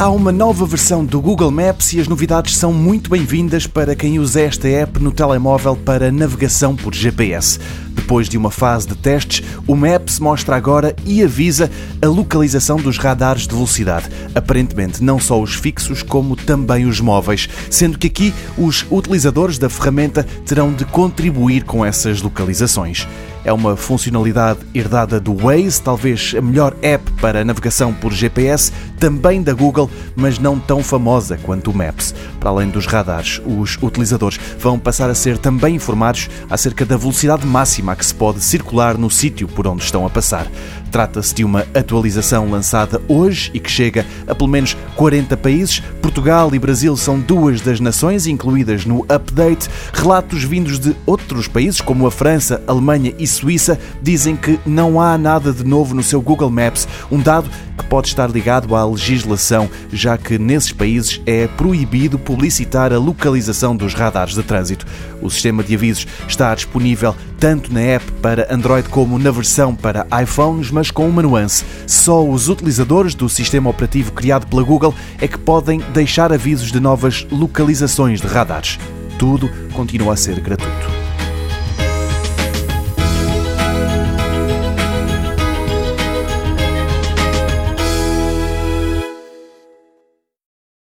Há uma nova versão do Google Maps e as novidades são muito bem-vindas para quem usa esta app no telemóvel para navegação por GPS. Depois de uma fase de testes, o Maps mostra agora e avisa a localização dos radares de velocidade. Aparentemente, não só os fixos, como também os móveis, sendo que aqui os utilizadores da ferramenta terão de contribuir com essas localizações. É uma funcionalidade herdada do Waze, talvez a melhor app para navegação por GPS, também da Google, mas não tão famosa quanto o Maps. Para além dos radares, os utilizadores vão passar a ser também informados acerca da velocidade máxima que se pode circular no sítio por onde estão a passar. Trata-se de uma atualização lançada hoje e que chega a pelo menos 40 países. Portugal e Brasil são duas das nações incluídas no update. Relatos vindos de outros países, como a França, Alemanha e Suíça, dizem que não há nada de novo no seu Google Maps, um dado que pode estar ligado à legislação, já que nesses países é proibido publicitar a localização dos radares de trânsito. O sistema de avisos está disponível tanto na app para Android como na versão para iPhones, mas com uma nuance. Só os utilizadores do sistema operativo criado pela Google é que podem deixar avisos de novas localizações de radares. Tudo continua a ser gratuito.